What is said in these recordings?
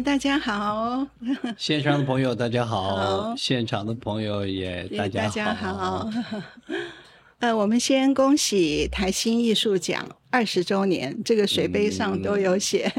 哎，大家好，线上的朋友大家好，好。现场的朋友也大家好。大家好。呃，我们先恭喜台新艺术奖二十周年，这个水杯上都有写、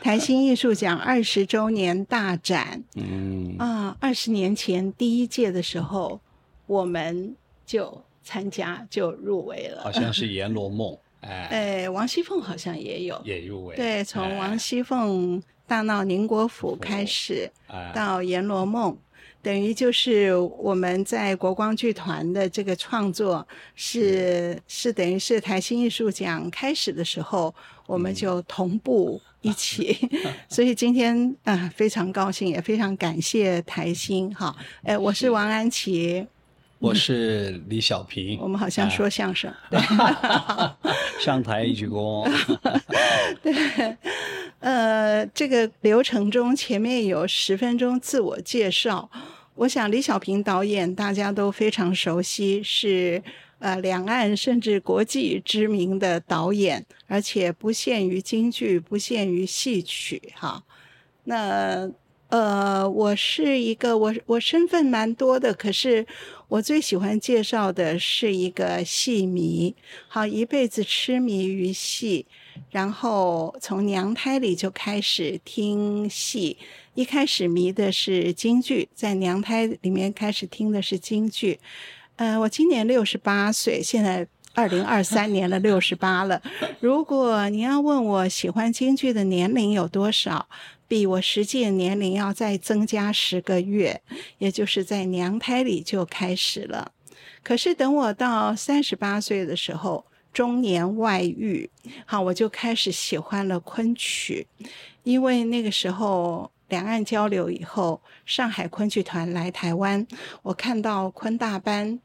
台新艺术奖二十周年大展。嗯，啊。二十年前第一届的时候，我们就参加就入围了，好像是《阎罗梦》，哎，哎，王熙凤好像也有，也入围。对，从哎。王熙凤大闹宁国府开始，哎。到《阎罗梦》，等于就是我们在国光剧团的这个创作是是。等于是台新艺术奖开始的时候，我们就同步一起，所以今天啊、非常高兴，也非常感谢台新哈，哎，我是王安琪，我是李小平，我们好像说相声，对。上台一鞠躬。对呃，这个流程中前面有十分钟自我介绍，我想李小平导演大家都非常熟悉，是呃两岸甚至国际知名的导演，而且不限于京剧，不限于戏曲哈。那呃，我是一个我我身份蛮多的，可是我最喜欢介绍的是一个戏迷，好一辈子痴迷于戏，然后从娘胎里就开始听戏，一开始迷的是京剧，在娘胎里面开始听的是京剧。呃，我今年六十八岁，现在二零二三年了，六十八了。如果你要问我喜欢京剧的年龄有多少，比我实际年龄要再增加十个月，也就是在娘胎里就开始了。可是等我到三十八岁的时候，中年外遇，好，我就开始喜欢了昆曲，因为那个时候两岸交流以后，上海昆剧团来台湾，我看到昆大班，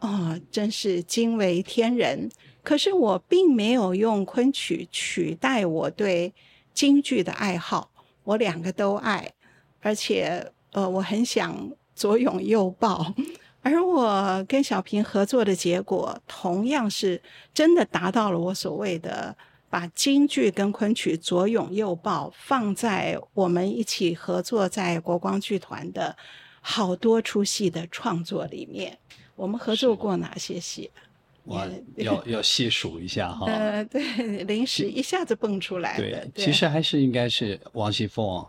哦，真是惊为天人。可是我并没有用昆曲取代我对京剧的爱好，我两个都爱，而且呃，我很想左拥右抱。而我跟小平合作的结果，同样是真的达到了我所谓的把京剧跟昆曲左拥右抱，放在我们一起合作在国光剧团的好多出戏的创作里面。我们合作过哪些戏？我要 要细数一下哈。呃，对，临时一下子蹦出来的对，，其实还是应该是王熙凤，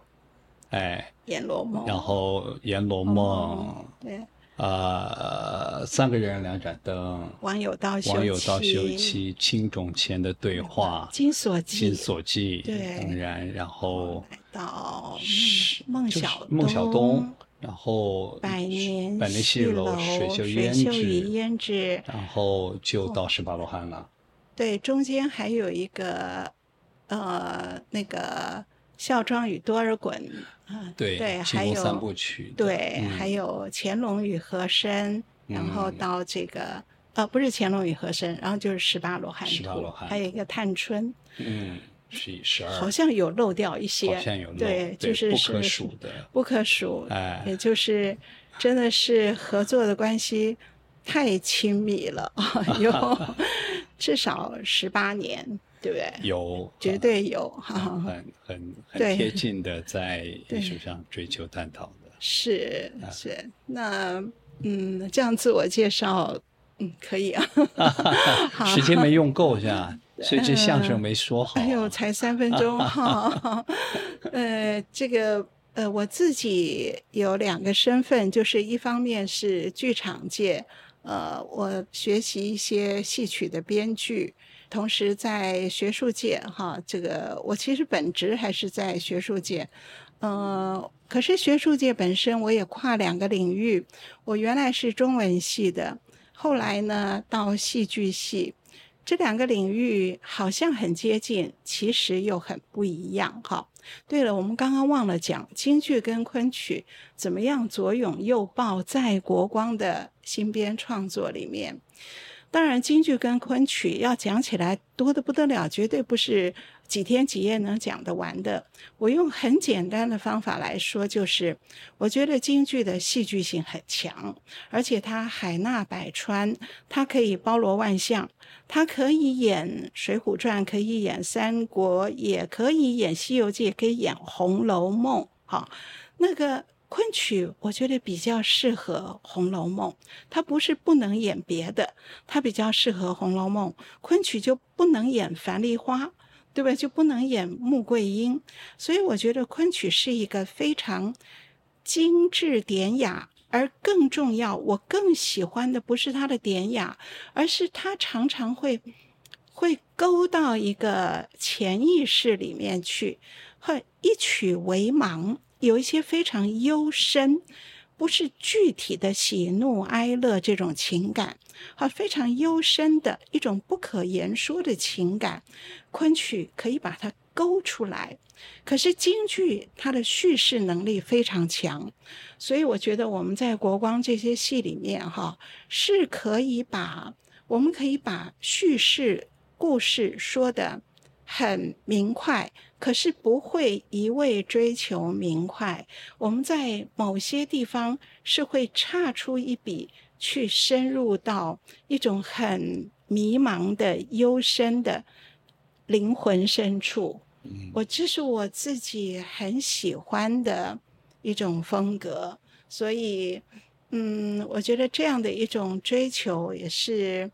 哎，《阎罗梦》然后《阎罗梦哦对，》呃，三个人两盏灯，网友道休王有道妻休妻，青冢前的对话，金锁记金锁记，对。当然，然后来到是就是孟小孟小冬，然后百年百年戏楼楼水袖水胭脂，然后就到十八罗汉了。对，中间还有一个呃那个孝庄与多尔衮啊，对，对，清还有三部曲。对，嗯还有乾隆与和珅，然后嗯到这个。呃，不是乾隆与和珅，然后就是十八罗汉图十八罗，汉还有一个探春，嗯，十一十二，好像有漏掉一些，好像有漏对，就是不可数的。不可数，哎也就是真的是合作的关系太亲密了，有 至少十八年，对不对？有绝对有哈，很很很很贴近的在艺术上追求探讨的。是啊是。那嗯，这样自我介绍，嗯，可以啊。时间没用够是吧？所以这相声没说好。哎呦，才三分钟 哈。呃，这个呃，我自己有两个身份，就是一方面是剧场界，呃，我学习一些戏曲的编剧，同时在学术界哈，这个我其实本职还是在学术界，呃，可是学术界本身我也跨两个领域，我原来是中文系的，后来呢到戏剧系。这两个领域好像很接近，其实又很不一样哈。对了，我们刚刚忘了讲京剧跟昆曲怎么样左拥右抱，在国光的新编创作里面。当然，京剧跟昆曲要讲起来多的不得了，绝对不是几天几夜能讲得完的。我用很简单的方法来说，就是我觉得京剧的戏剧性很强，而且它海纳百川，它可以包罗万象，它可以演《水浒传》，可以演《三国》，也可以演《西游记》，也可以演《红楼梦》。好，那个。昆曲我觉得比较适合《红楼梦》，它不是不能演别的，它比较适合《红楼梦》。昆曲就不能演樊梨花，对吧？就不能演穆桂英。所以我觉得昆曲是一个非常精致典雅，而更重要，我更喜欢的不是它的典雅，而是它常常会会勾到一个潜意识里面去，会一曲为盲。有一些非常幽深，不是具体的喜怒哀乐这种情感，啊，非常幽深的一种不可言说的情感，昆曲可以把它勾出来。可是京剧它的叙事能力非常强，所以我觉得我们在国光这些戏里面，哈，是可以把我们可以把叙事故事说的很明快。可是不会一味追求明快，我们在某些地方是会差出一笔，去深入到一种很迷茫的幽深的灵魂深处。我这是我自己很喜欢的一种风格，所以，嗯，我觉得这样的一种追求也是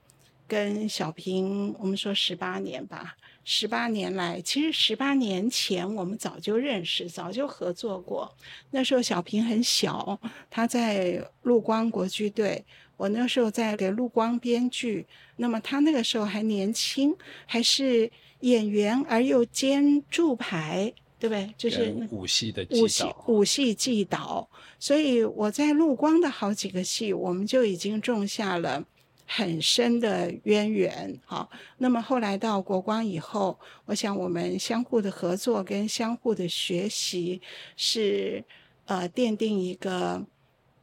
跟小平，我们说十八年吧。十八年来，其实十八年前我们早就认识，早就合作过。那时候小平很小，他在陆光国剧队，我那时候在给陆光编剧。那么他那个时候还年轻，还是演员而又兼助排，对不对？就是武戏的武戏武戏记导。所以我在陆光的好几个戏，我们就已经种下了。很深的渊源，好。那么后来到国光以后，我想我们相互的合作跟相互的学习，是呃奠定一个，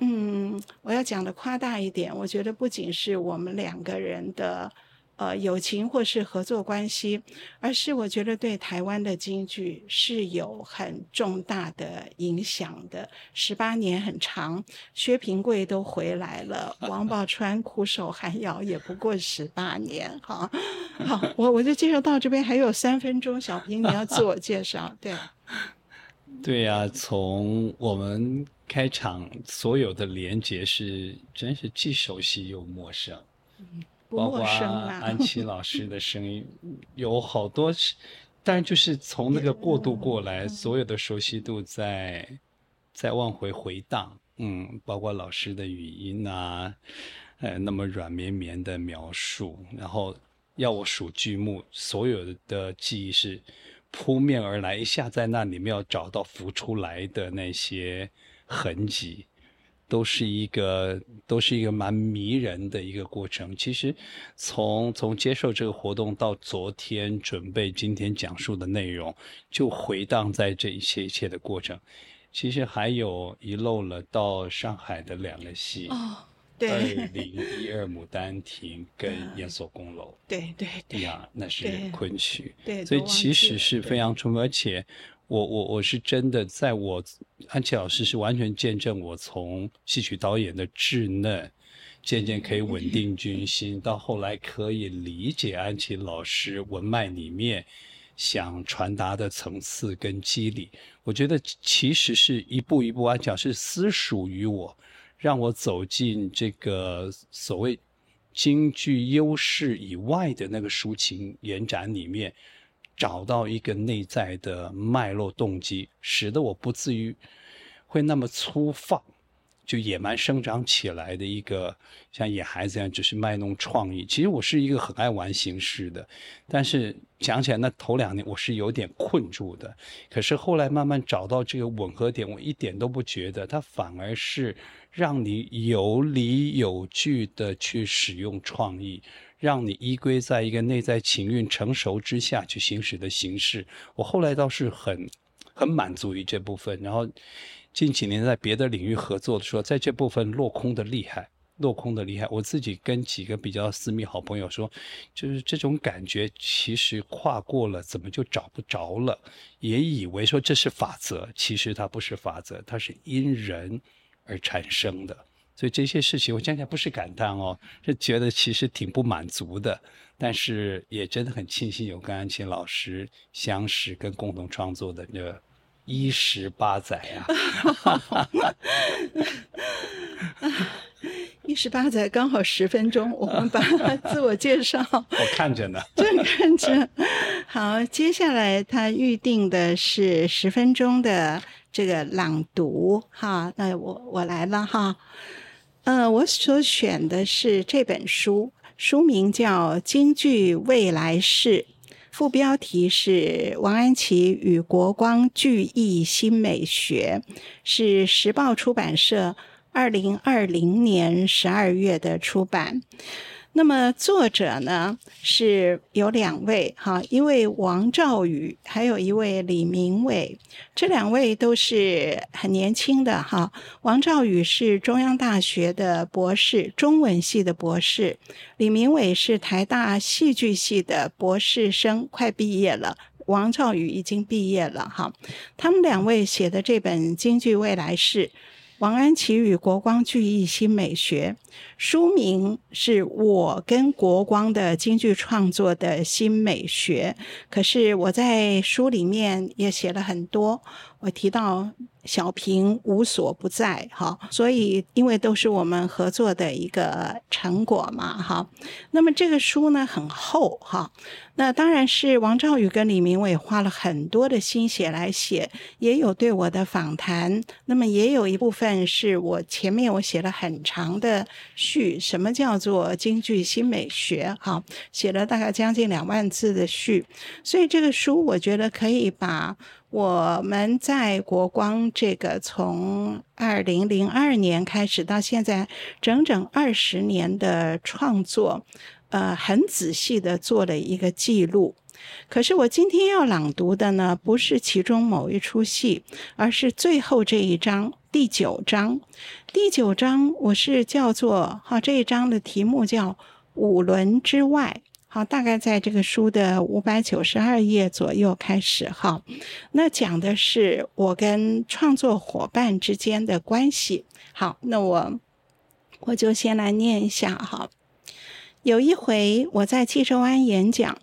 嗯，我要讲的夸大一点，我觉得不仅是我们两个人的。呃，友情或是合作关系，而是我觉得对台湾的京剧是有很重大的影响的。十八年很长，薛平贵都回来了，王宝钏苦守寒窑也不过十八年。哈，好，我我就介绍到这边，还有三分钟，小平你要自我介绍，对。对呀，从我们开场所有的连接是，真是既熟悉又陌生。包括安琪老师的 声音，有好多，但就是从那个过渡过来，所有的熟悉度在在往回回荡。嗯，包括老师的语音啊，呃，那么软绵绵的描述，然后要我数剧目，所有的记忆是扑面而来，一下在那里面要找到浮出来的那些痕迹。都是一个，都是一个蛮迷人的一个过程。其实，从从接受这个活动到昨天准备今天讲述的内容，就回荡在这一切一切的过程。其实还有遗漏了到上海的两个戏，哦，对，二零一二《牡丹亭 》跟《烟锁宫楼》，对对对呀，那是昆曲，对，所以其实是非常充分，而且。我我我是真的，在我安琪老师是完全见证我从戏曲导演的稚嫩，渐渐可以稳定军心，到后来可以理解安琪老师文脉里面想传达的层次跟机理。我觉得其实是一步一步，安琪老师私属于我，让我走进这个所谓京剧优势以外的那个抒情延展里面。找到一个内在的脉络动机，使得我不至于会那么粗放，就野蛮生长起来的一个像野孩子一样，只是卖弄创意。其实我是一个很爱玩形式的，但是讲起来，那头两年我是有点困住的。可是后来慢慢找到这个吻合点，我一点都不觉得，它反而是让你有理有据的去使用创意。让你依归在一个内在情韵成熟之下去行使的形式，我后来倒是很很满足于这部分。然后近几年在别的领域合作的时候，在这部分落空的厉害，落空的厉害。我自己跟几个比较私密好朋友说，就是这种感觉，其实跨过了，怎么就找不着了？也以为说这是法则，其实它不是法则，它是因人而产生的。所以这些事情，我讲起来不是感叹哦，是觉得其实挺不满足的，但是也真的很庆幸有跟安琪老师相识跟共同创作的这一十八载啊。一十八载刚好十分钟，我们把自我介绍，我看着呢，正看着。好，接下来他预定的是十分钟的这个朗读，哈，那我我来了哈。呃，我所选的是这本书，书名叫《京剧未来式》，副标题是《王安琪与国光剧艺新美学》，是时报出版社二零二零年十二月的出版。那么作者呢是有两位哈，一位王兆宇，还有一位李明伟，这两位都是很年轻的哈。王兆宇是中央大学的博士，中文系的博士；李明伟是台大戏剧系的博士生，快毕业了。王兆宇已经毕业了哈。他们两位写的这本《京剧未来式》。王安琪与国光剧艺新美学，书名是我跟国光的京剧创作的新美学。可是我在书里面也写了很多，我提到。小平无所不在，哈，所以因为都是我们合作的一个成果嘛，哈。那么这个书呢很厚，哈。那当然是王兆宇跟李明伟花了很多的心血来写，也有对我的访谈。那么也有一部分是我前面我写了很长的序，什么叫做京剧新美学？哈，写了大概将近两万字的序。所以这个书我觉得可以把。我们在国光这个从二零零二年开始到现在整整二十年的创作，呃，很仔细的做了一个记录。可是我今天要朗读的呢，不是其中某一出戏，而是最后这一章第九章。第九章我是叫做哈这一章的题目叫五轮之外。好，大概在这个书的五百九十二页左右开始。哈，那讲的是我跟创作伙伴之间的关系。好，那我我就先来念一下哈。有一回我在济州湾演讲。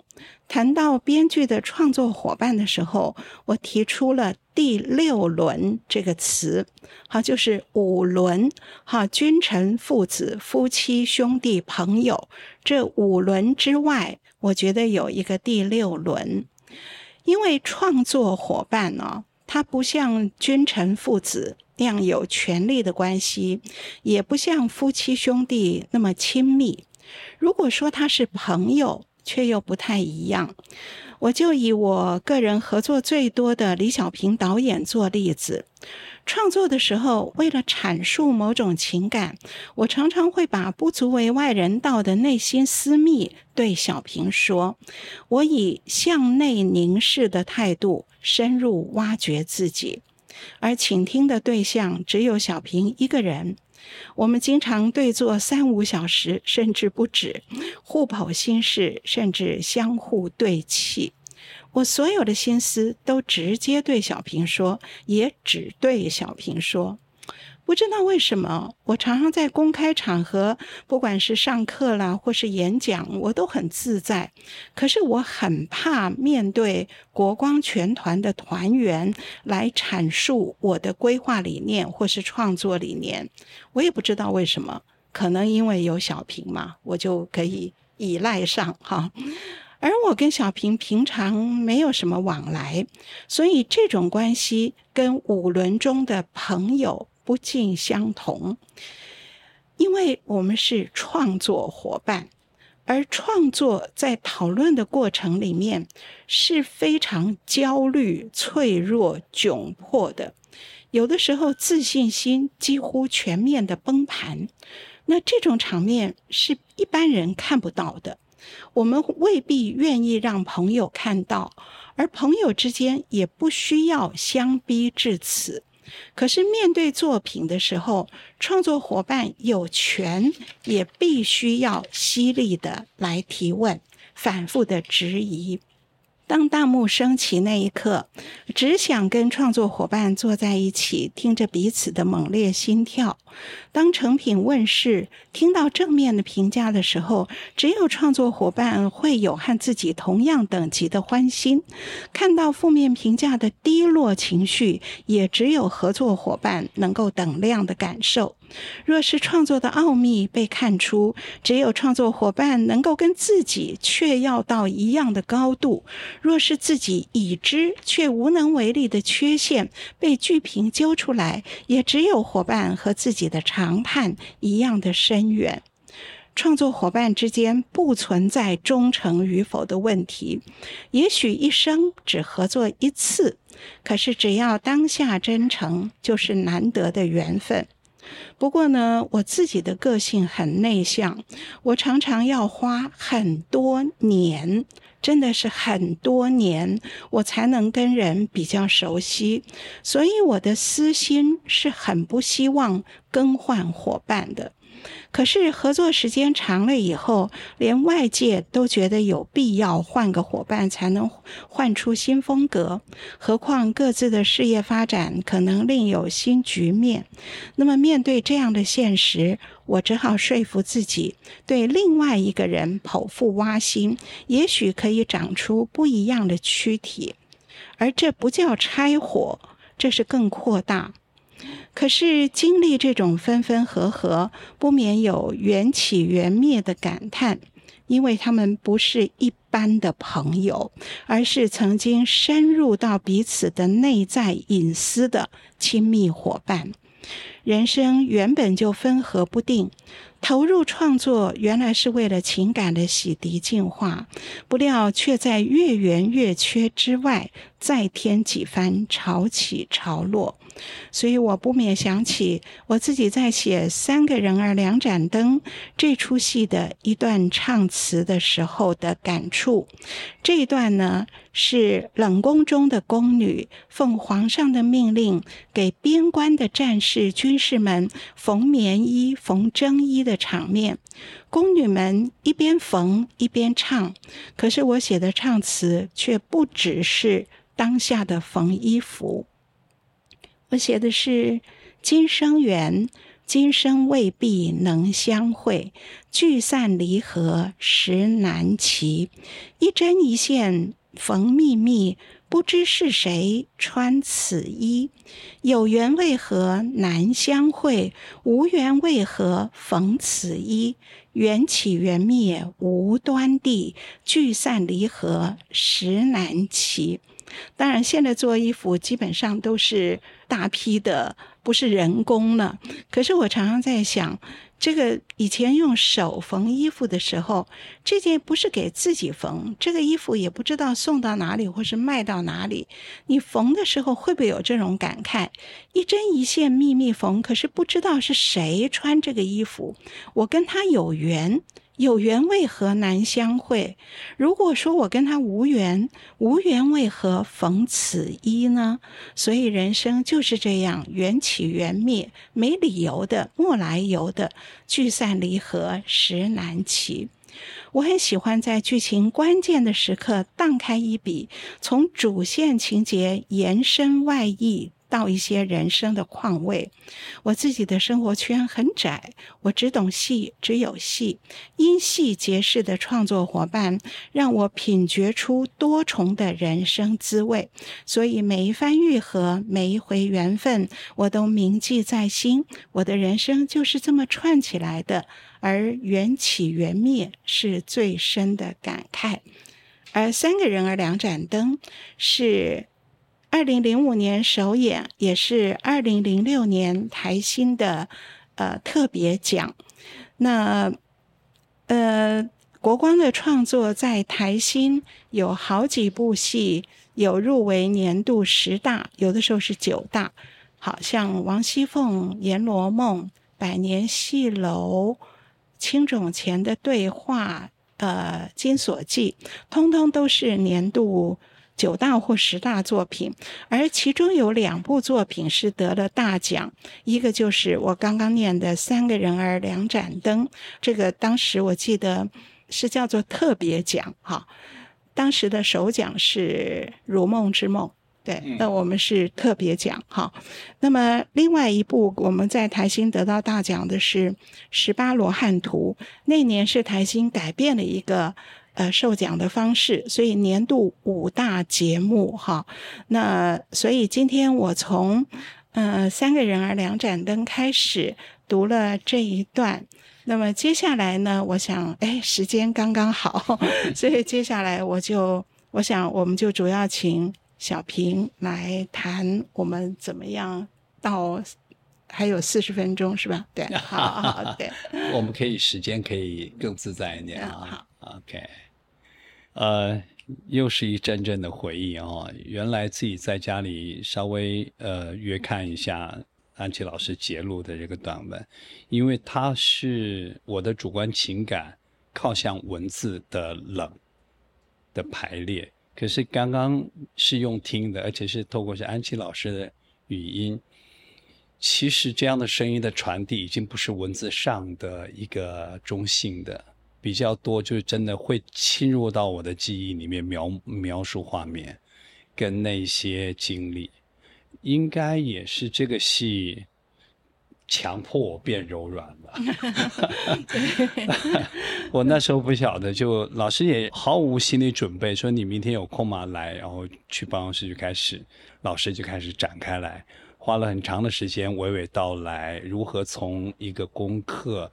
谈到编剧的创作伙伴的时候，我提出了“第六轮”这个词，好，就是五轮，哈，君臣、父子、夫妻、兄弟、朋友，这五轮之外，我觉得有一个第六轮，因为创作伙伴呢，他不像君臣、父子那样有权力的关系，也不像夫妻兄弟那么亲密。如果说他是朋友，却又不太一样，我就以我个人合作最多的李小平导演做例子。创作的时候，为了阐述某种情感，我常常会把不足为外人道的内心私密对小平说。我以向内凝视的态度，深入挖掘自己，而倾听的对象只有小平一个人。我们经常对坐三五小时，甚至不止，互剖心事，甚至相互对气。我所有的心思都直接对小平说，也只对小平说。不知道为什么，我常常在公开场合，不管是上课啦，或是演讲，我都很自在。可是我很怕面对国光全团的团员来阐述我的规划理念或是创作理念。我也不知道为什么，可能因为有小平嘛，我就可以依赖上哈。而我跟小平平常没有什么往来，所以这种关系跟五轮中的朋友。不尽相同，因为我们是创作伙伴，而创作在讨论的过程里面是非常焦虑、脆弱、窘迫的，有的时候自信心几乎全面的崩盘。那这种场面是一般人看不到的，我们未必愿意让朋友看到，而朋友之间也不需要相逼至此。可是面对作品的时候，创作伙伴有权也必须要犀利的来提问，反复的质疑。当大幕升起那一刻，只想跟创作伙伴坐在一起，听着彼此的猛烈心跳。当成品问世，听到正面的评价的时候，只有创作伙伴会有和自己同样等级的欢心；看到负面评价的低落情绪，也只有合作伙伴能够等量的感受。若是创作的奥秘被看出，只有创作伙伴能够跟自己却要到一样的高度；若是自己已知却无能为力的缺陷被剧评揪出来，也只有伙伴和自己的长叹一样的深远。创作伙伴之间不存在忠诚与否的问题，也许一生只合作一次，可是只要当下真诚，就是难得的缘分。不过呢，我自己的个性很内向，我常常要花很多年，真的是很多年，我才能跟人比较熟悉，所以我的私心是很不希望更换伙伴的。可是合作时间长了以后，连外界都觉得有必要换个伙伴才能换出新风格。何况各自的事业发展可能另有新局面。那么面对这样的现实，我只好说服自己，对另外一个人剖腹挖心，也许可以长出不一样的躯体。而这不叫拆伙，这是更扩大。可是经历这种分分合合，不免有缘起缘灭的感叹，因为他们不是一般的朋友，而是曾经深入到彼此的内在隐私的亲密伙伴。人生原本就分合不定。投入创作原来是为了情感的洗涤净化，不料却在月圆月缺之外再添几番潮起潮落，所以我不免想起我自己在写《三个人儿两盏灯》这出戏的一段唱词的时候的感触。这一段呢是冷宫中的宫女奉皇上的命令，给边关的战士军士们缝棉衣、缝征衣。的场面，宫女们一边缝一边唱，可是我写的唱词却不只是当下的缝衣服。我写的是：今生缘，今生未必能相会，聚散离合实难齐，一针一线缝密密。不知是谁穿此衣，有缘为何难相会？无缘为何缝此衣？缘起缘灭无端地，聚散离合实难齐。当然，现在做衣服基本上都是大批的，不是人工了。可是我常常在想。这个以前用手缝衣服的时候，这件不是给自己缝，这个衣服也不知道送到哪里或是卖到哪里。你缝的时候会不会有这种感慨？一针一线密密缝，可是不知道是谁穿这个衣服，我跟他有缘。有缘为何难相会？如果说我跟他无缘，无缘为何逢此一呢？所以人生就是这样，缘起缘灭，没理由的，莫来由的，聚散离合实难齐。我很喜欢在剧情关键的时刻荡开一笔，从主线情节延伸外溢。到一些人生的况味，我自己的生活圈很窄，我只懂戏，只有戏。因戏结识的创作伙伴，让我品觉出多重的人生滋味。所以每一番愈合，每一回缘分，我都铭记在心。我的人生就是这么串起来的，而缘起缘灭是最深的感慨。而三个人儿两盏灯是。二零零五年首演，也是二零零六年台新的呃特别奖。那呃，国光的创作在台新有好几部戏有入围年度十大，有的时候是九大。好像王熙凤《阎罗梦》《百年戏楼》《青冢前的对话》呃《金锁记》，通通都是年度。九大或十大作品，而其中有两部作品是得了大奖，一个就是我刚刚念的《三个人儿两盏灯》，这个当时我记得是叫做特别奖哈，当时的首奖是《如梦之梦》。对，那我们是特别奖哈。那么另外一部我们在台新得到大奖的是《十八罗汉图》，那年是台新改变了一个呃授奖的方式，所以年度五大节目哈。那所以今天我从呃三个人儿两盏灯开始读了这一段，那么接下来呢，我想哎时间刚刚好，所以接下来我就我想我们就主要请。小平来谈我们怎么样到还有四十分钟是吧？对，好好对，我们可以时间可以更自在一点啊。OK，呃，又是一阵阵的回忆哦。原来自己在家里稍微呃约看一下安琪老师节录的这个短文，因为它是我的主观情感靠向文字的冷的排列。可是刚刚是用听的，而且是透过是安琪老师的语音。其实这样的声音的传递，已经不是文字上的一个中性的，比较多就是真的会侵入到我的记忆里面，描描述画面，跟那些经历，应该也是这个戏。强迫我变柔软了。我那时候不晓得，就老师也毫无心理准备，说你明天有空吗？来，然后去办公室就开始，老师就开始展开来，花了很长的时间娓娓道来，如何从一个功课，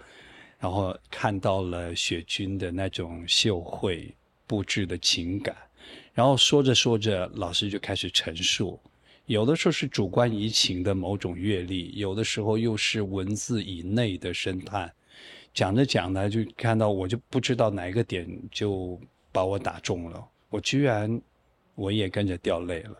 然后看到了雪君的那种秀慧布置的情感，然后说着说着，老师就开始陈述。有的时候是主观移情的某种阅历，有的时候又是文字以内的深探。讲着讲着，就看到我就不知道哪一个点就把我打中了，我居然我也跟着掉泪了。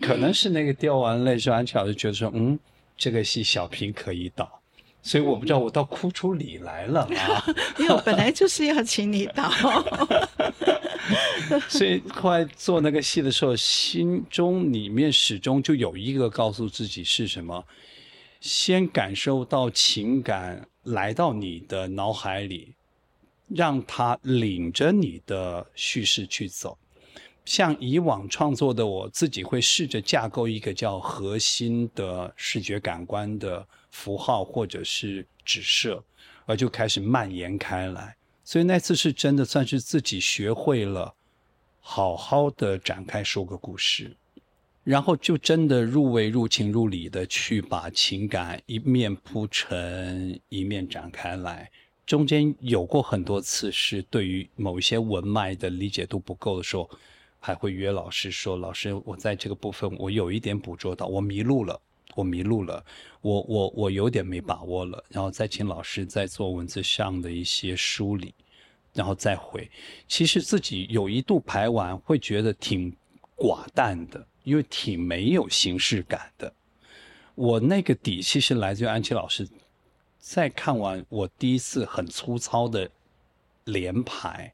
可能是那个掉完泪之后，安琪老师觉得说，嗯，这个戏小平可以导，所以我不知道我倒哭出理来了啊。因为我本来就是要请你导。所以后来做那个戏的时候，心中里面始终就有一个告诉自己是什么：先感受到情感来到你的脑海里，让它领着你的叙事去走。像以往创作的我自己会试着架构一个叫核心的视觉感官的符号或者是指涉，而就开始蔓延开来。所以那次是真的算是自己学会了，好好的展开说个故事，然后就真的入味、入情、入理的去把情感一面铺陈，一面展开来。中间有过很多次是对于某一些文脉的理解度不够的时候，还会约老师说：“老师，我在这个部分我有一点捕捉到，我迷路了。”我迷路了，我我我有点没把握了，然后再请老师再做文字上的一些梳理，然后再回。其实自己有一度排完会觉得挺寡淡的，因为挺没有形式感的。我那个底气是来自于安琪老师，在看完我第一次很粗糙的连排，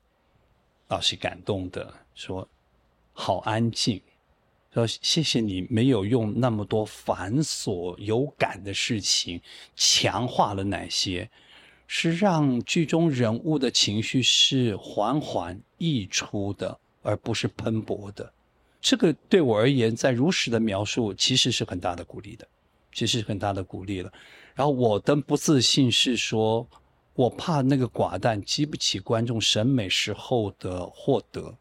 老师感动的说：“好安静。”说谢谢你没有用那么多繁琐有感的事情强化了哪些，是让剧中人物的情绪是缓缓溢出的，而不是喷薄的。这个对我而言，在如实的描述，其实是很大的鼓励的，其实是很大的鼓励了。然后我的不自信是说，我怕那个寡淡激不起观众审美时候的获得。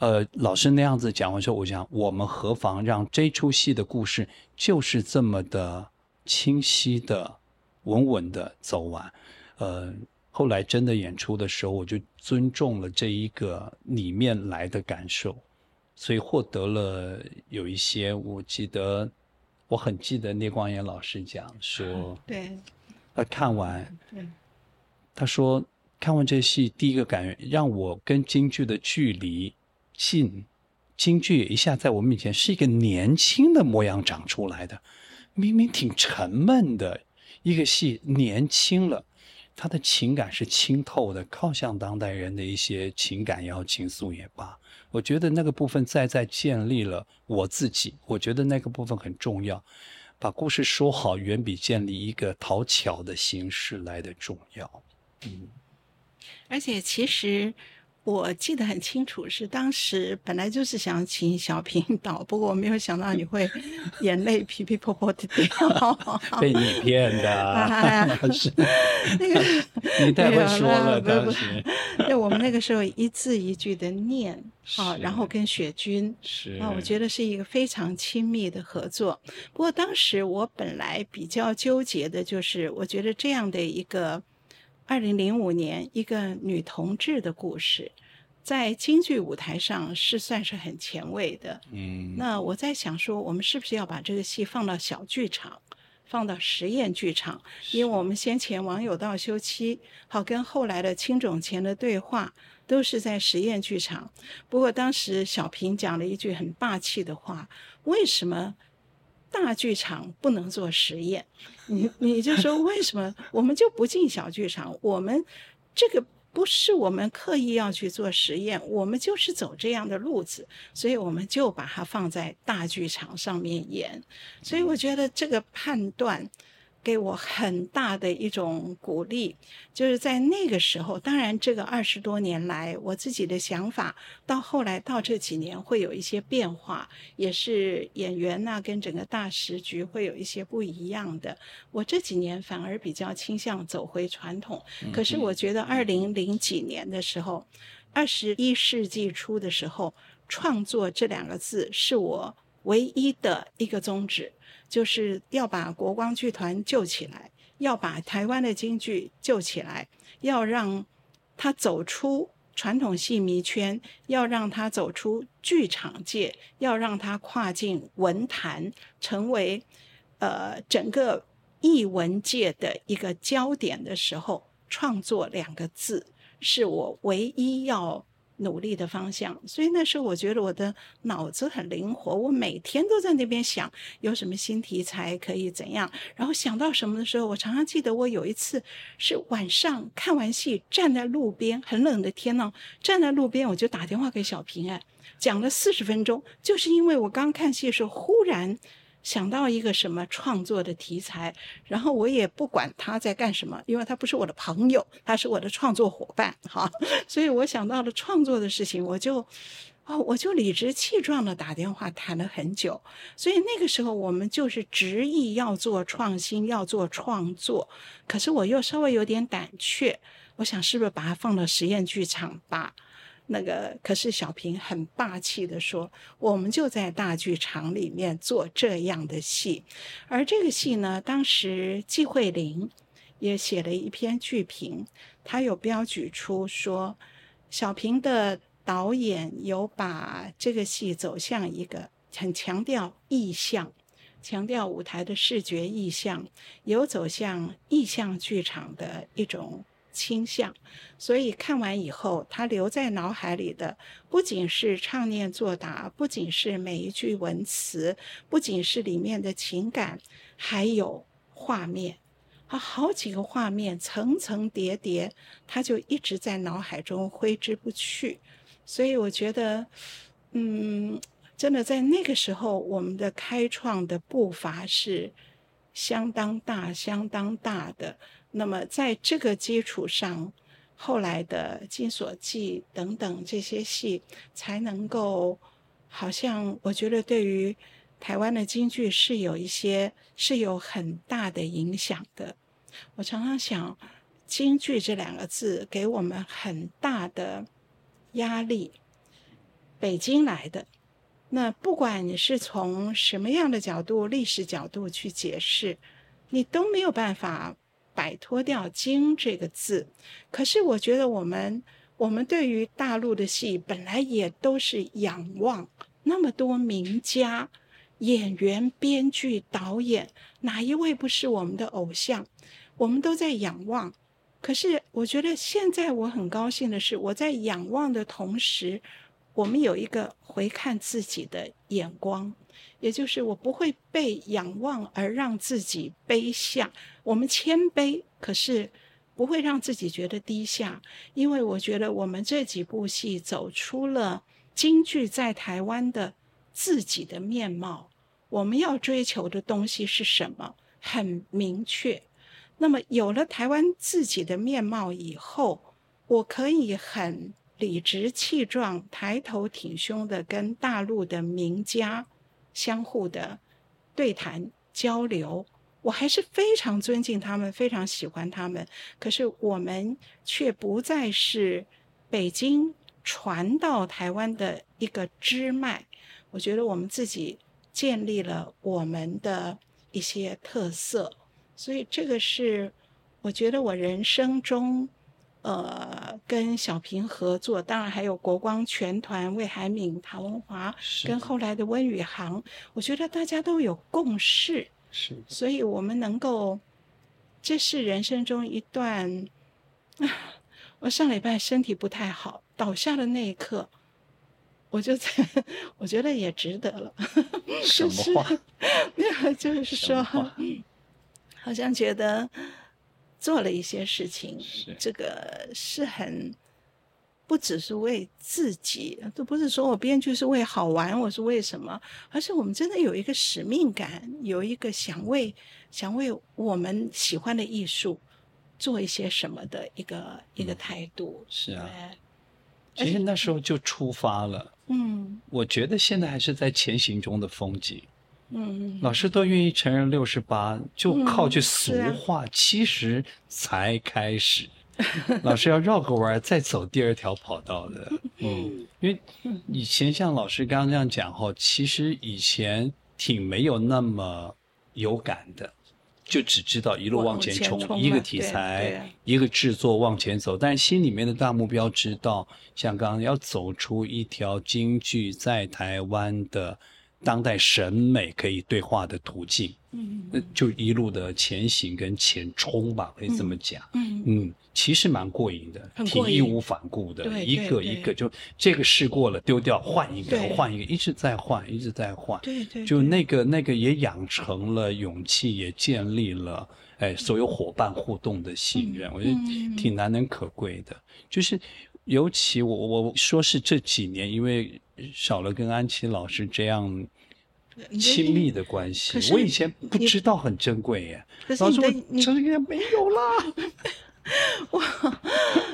呃，老师那样子讲完之后，我想我们何妨让这出戏的故事就是这么的清晰的、稳稳的走完。呃，后来真的演出的时候，我就尊重了这一个里面来的感受，所以获得了有一些。我记得我很记得聂光炎老师讲说，对，他看完，他说看完这戏，第一个感觉让我跟京剧的距离。进京剧一下在我面前是一个年轻的模样长出来的，明明挺沉闷的一个戏，年轻了，他的情感是清透的，靠向当代人的一些情感也好，情愫也罢，我觉得那个部分再再建立了我自己，我觉得那个部分很重要。把故事说好，远比建立一个讨巧的形式来的重要。嗯，而且其实。我记得很清楚，是当时本来就是想请小平 导，不过我没有想到你会 眼泪噼噼啪啪的掉，被你骗的，是那个你太会说了，当时。对，我们那个时候一字一句的念，啊，然后跟雪君，是啊，我觉得是一个非常亲密的合作。不过当时我本来比较纠结的就是，我觉得这样的一个。二零零五年，一个女同志的故事，在京剧舞台上是算是很前卫的。嗯，那我在想说，我们是不是要把这个戏放到小剧场，放到实验剧场？因为我们先前网友道休妻，好跟后来的青冢前的对话，都是在实验剧场。不过当时小平讲了一句很霸气的话：为什么？大剧场不能做实验，你你就说为什么我们就不进小剧场？我们这个不是我们刻意要去做实验，我们就是走这样的路子，所以我们就把它放在大剧场上面演。所以我觉得这个判断。给我很大的一种鼓励，就是在那个时候。当然，这个二十多年来，我自己的想法到后来到这几年会有一些变化，也是演员呐跟整个大时局会有一些不一样的。我这几年反而比较倾向走回传统。可是我觉得二零零几年的时候，二十一世纪初的时候，创作这两个字是我唯一的一个宗旨。就是要把国光剧团救起来，要把台湾的京剧救起来，要让他走出传统戏迷圈，要让他走出剧场界，要让他跨进文坛，成为呃整个艺文界的一个焦点的时候，创作两个字是我唯一要。努力的方向，所以那时候我觉得我的脑子很灵活，我每天都在那边想有什么新题材可以怎样，然后想到什么的时候，我常常记得我有一次是晚上看完戏，站在路边，很冷的天呢，站在路边我就打电话给小平，哎，讲了四十分钟，就是因为我刚看戏的时候忽然。想到一个什么创作的题材，然后我也不管他在干什么，因为他不是我的朋友，他是我的创作伙伴，哈，所以我想到了创作的事情，我就，哦，我就理直气壮的打电话谈了很久，所以那个时候我们就是执意要做创新，要做创作，可是我又稍微有点胆怯，我想是不是把它放到实验剧场吧。那个可是小平很霸气的说，我们就在大剧场里面做这样的戏，而这个戏呢，当时季慧玲也写了一篇剧评，他有标举出说，小平的导演有把这个戏走向一个很强调意象，强调舞台的视觉意象，有走向意象剧场的一种。倾向，所以看完以后，他留在脑海里的不仅是唱念作答，不仅是每一句文词，不仅是里面的情感，还有画面，啊，好几个画面层层叠叠，他就一直在脑海中挥之不去。所以我觉得，嗯，真的在那个时候，我们的开创的步伐是相当大、相当大的。那么，在这个基础上，后来的《金锁记》等等这些戏，才能够好像我觉得对于台湾的京剧是有一些是有很大的影响的。我常常想，京剧这两个字给我们很大的压力。北京来的，那不管你是从什么样的角度、历史角度去解释，你都没有办法。摆脱掉“京”这个字，可是我觉得我们我们对于大陆的戏本来也都是仰望那么多名家、演员、编剧、导演，哪一位不是我们的偶像？我们都在仰望。可是我觉得现在我很高兴的是，我在仰望的同时，我们有一个回看自己的眼光。也就是我不会被仰望而让自己卑下，我们谦卑，可是不会让自己觉得低下，因为我觉得我们这几部戏走出了京剧在台湾的自己的面貌，我们要追求的东西是什么，很明确。那么有了台湾自己的面貌以后，我可以很理直气壮、抬头挺胸的跟大陆的名家相互的对谈交流。我还是非常尊敬他们，非常喜欢他们。可是我们却不再是北京传到台湾的一个支脉。我觉得我们自己建立了我们的一些特色。所以这个是，我觉得我人生中，呃，跟小平合作，当然还有国光全团、魏海敏、唐文华，跟后来的温宇航，我觉得大家都有共识，是，所以我们能够，这是人生中一段，啊，我上礼拜身体不太好，倒下的那一刻，我就在，我觉得也值得了。什么话？没有，就是说。好像觉得做了一些事情，这个是很不只是为自己，都不是说我编剧是为好玩，我是为什么，而是我们真的有一个使命感，有一个想为想为我们喜欢的艺术做一些什么的一个一个态度。是啊，其实那时候就出发了。嗯，我觉得现在还是在前行中的风景。嗯，老师都愿意承认六十八，就靠句俗话，七十才开始。老师要绕个弯再走第二条跑道的。嗯，因为以前像老师刚刚这样讲哈，其实以前挺没有那么有感的，就只知道一路往前冲，一个题材，一个制作往前走，但是心里面的大目标知道，像刚刚要走出一条京剧在台湾的。当代审美可以对话的途径，嗯，那就一路的前行跟前冲吧，可以这么讲，嗯嗯，其实蛮过瘾的，挺义无反顾的，一个一个就这个试过了丢掉，换一个，换一个，一直在换，一直在换，对对，就那个那个也养成了勇气，也建立了哎所有伙伴互动的信任，我觉得挺难能可贵的，就是尤其我我说是这几年，因为。少了跟安琪老师这样亲密的关系，我以前不知道很珍贵耶。老师，我这个没有啦，我，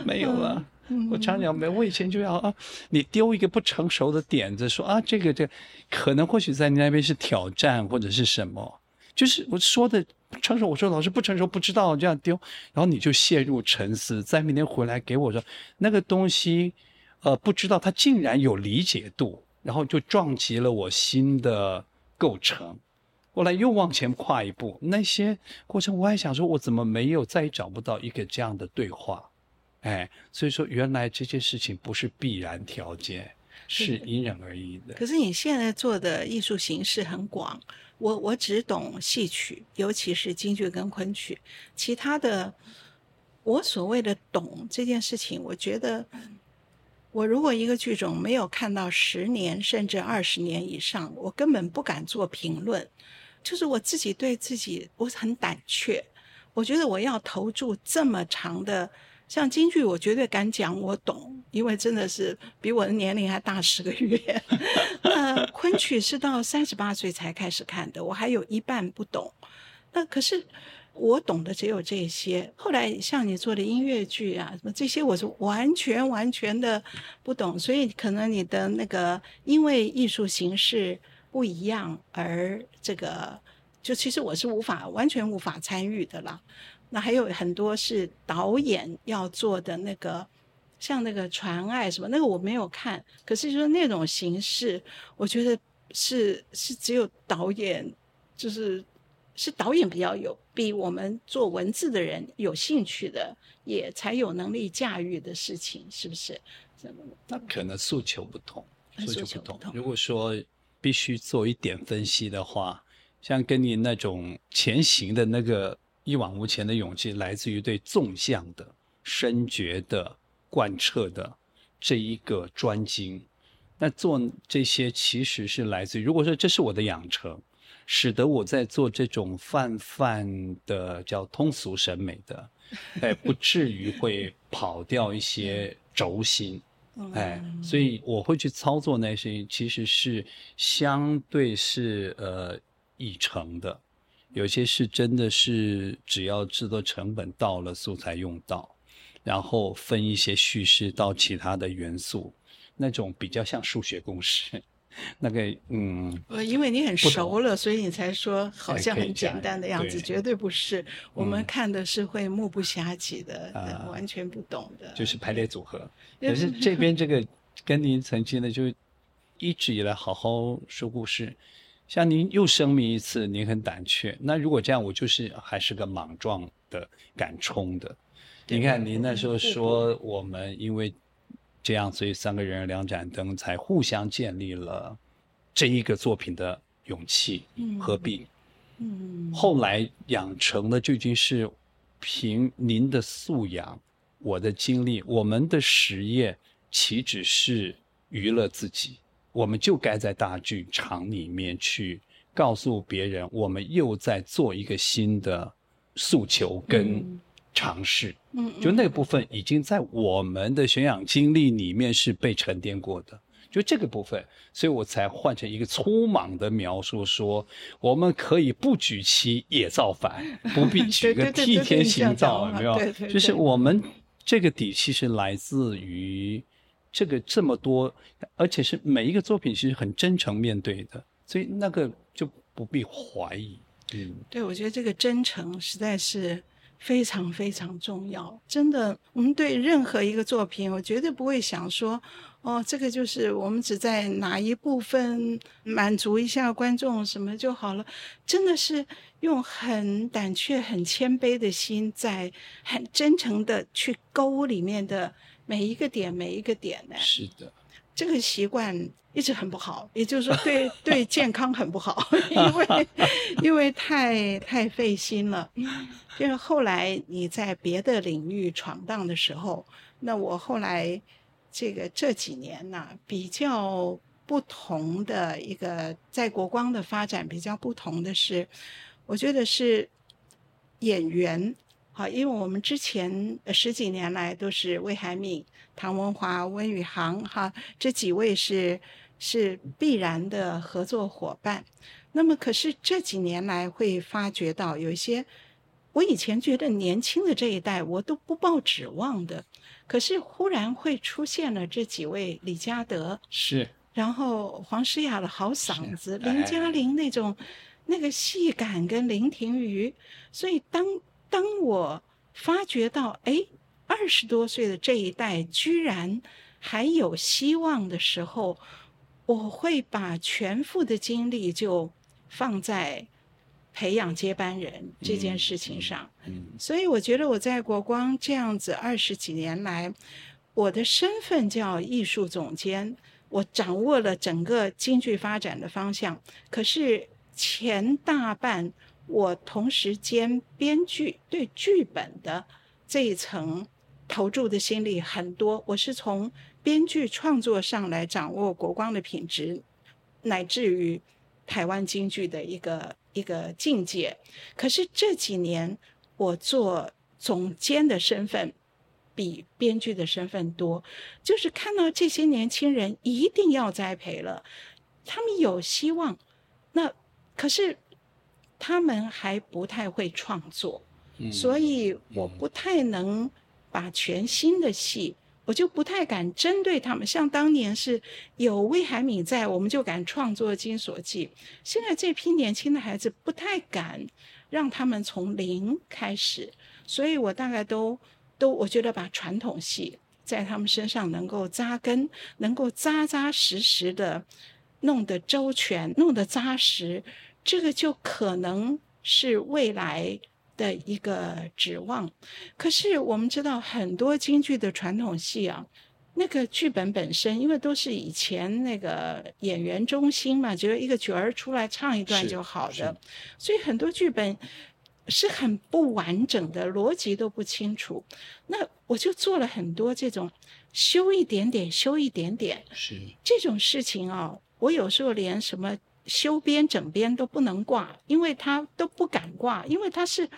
没有了。我常讲没，我以前就要啊，你丢一个不成熟的点子，说啊，这个这可能或许在你那边是挑战或者是什么，就是我说的成熟。我说老师不成熟，不知道这样丢，然后你就陷入沉思，在明天回来给我说那个东西。呃，不知道它竟然有理解度，然后就撞击了我新的构成。后来又往前跨一步，那些过程我还想说，我怎么没有再也找不到一个这样的对话？哎，所以说原来这件事情不是必然条件，是因人而异的。可是你现在做的艺术形式很广，我我只懂戏曲，尤其是京剧跟昆曲，其他的我所谓的懂这件事情，我觉得。我如果一个剧种没有看到十年甚至二十年以上，我根本不敢做评论。就是我自己对自己我很胆怯。我觉得我要投注这么长的，像京剧，我绝对敢讲我懂，因为真的是比我的年龄还大十个月。那 昆曲是到三十八岁才开始看的，我还有一半不懂。那可是。我懂的只有这些。后来像你做的音乐剧啊，什么这些，我是完全完全的不懂。所以可能你的那个，因为艺术形式不一样，而这个就其实我是无法完全无法参与的啦。那还有很多是导演要做的那个，像那个传爱什么，那个我没有看。可是说那种形式，我觉得是是只有导演就是。是导演比较有比我们做文字的人有兴趣的，也才有能力驾驭的事情，是不是？那可能诉求不同，诉求不同。如果说必须做一点分析的话，像跟你那种前行的那个一往无前的勇气，来自于对纵向的、深觉的、贯彻的这一个专精。那做这些其实是来自于，如果说这是我的养成。使得我在做这种泛泛的叫通俗审美的，哎，不至于会跑掉一些轴心，哎，所以我会去操作那些，其实是相对是呃已成的，有些是真的是只要制作成本到了，素材用到，然后分一些叙事到其他的元素，那种比较像数学公式。那个嗯，呃，因为你很熟了，所以你才说好像很简单的样子，绝对不是。我们看的是会目不暇接的，啊完全不懂的。就是排列组合。嗯可是这边 这个跟您曾经的，就一直以来好好说故事。像您又声明一次，您很胆怯。那如果这样，我就是还是个莽撞的、敢冲的。对你看，您那时候说我们因为这样，所以三个人两盏灯才互相建立了这一个作品的勇气，嗯何必？嗯，后来养成的就已经是凭您的素养、我的经历，我们的实业岂止是娱乐自己？我们就该在大剧场里面去告诉别人，我们又在做一个新的诉求跟嗯尝试。嗯，就那个部分已经在我们的宣养经历里面是被沉淀过的，就这个部分，所以我才换成一个粗莽的描述说，我们可以不举旗也造反，不必举个 替天行道，有没有？就是我们这个底气是来自于这个这么多，而且是每一个作品其实很真诚面对的，所以那个就不必怀疑。嗯，对，我觉得这个真诚实在是非常非常重要。真的，我们对任何一个作品，我绝对不会想说，哦，这个就是我们只在哪一部分满足一下观众什么就好了。真的是用很胆怯、很谦卑的心，在很真诚的去勾里面的每一个点、每一个点呢。是的，这个习惯一直很不好，也就是说 对对健康很不好，因为因为太太费心了。就是后来你在别的领域闯荡的时候，那我后来这个这几年呐、比较不同的一个在国光的发展比较不同的是，我觉得是演员。好，因为我们之前呃十几年来都是魏海敏、唐文华、温宇航哈这几位是是必然的合作伙伴。那么，可是这几年来会发觉到有一些我以前觉得年轻的这一代我都不抱指望的，可是忽然会出现了这几位李嘉德，是然后黄诗雅的好嗓子，哎林嘉玲那种那个戏感跟林庭瑜，所以当当我发觉到，哎，二十多岁的这一代居然还有希望的时候，我会把全副的精力就放在培养接班人这件事情上。嗯所以我觉得我在国光这样子二十几年来，我的身份叫艺术总监，我掌握了整个京剧发展的方向。可是前大半我同时兼编剧，对剧本的这一层投注的心力很多。我是从编剧创作上来掌握国光的品质，乃至于台湾京剧的一个一个境界。可是这几年我做总监的身份比编剧的身份多，就是看到这些年轻人一定要栽培了，他们有希望，那可是他们还不太会创作，嗯所以我不太能把全新的戏。我就不太敢针对他们，像当年是有魏海敏在，我们就敢创作《金锁记》。现在这批年轻的孩子不太敢让他们从零开始，所以我大概都都我觉得把传统戏在他们身上能够扎根，能够扎扎实实的弄得周全，弄得扎实，这个就可能是未来的一个指望。可是我们知道很多京剧的传统戏啊。那个剧本本身，因为都是以前那个演员中心嘛，只有一个角儿出来唱一段就好是的，所以很多剧本是很不完整的，逻辑都不清楚。那我就做了很多这种修一点点、修一点点是这种事情啊。我有时候连什么修边整边都不能挂，因为他都不敢挂，因为他是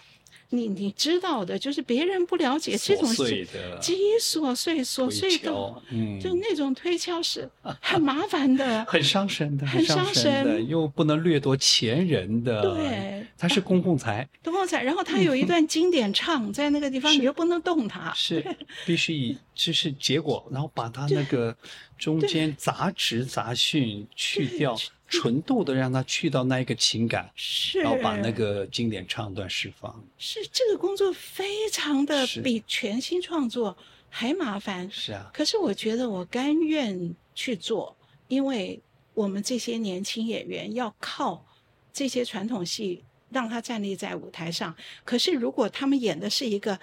你你知道的，就是别人不了解这种极琐碎琐碎的，，嗯，就那种推敲是很麻烦的。很伤神的，很伤伤神的，又不能掠夺前人的，对，它是公共财，公共财，然后他有一 段经典唱在那个地方，你又不能动它。是 必须以就是结果，然后把它那个中间杂质杂讯去掉，纯度的让他去到那一个情感，是，然后把那个经典唱段释放。是这个工作非常的比全新创作还麻烦。是啊，可是我觉得我甘愿去做，因为我们这些年轻演员要靠这些传统戏让他站立在舞台上。可是如果他们演的是一个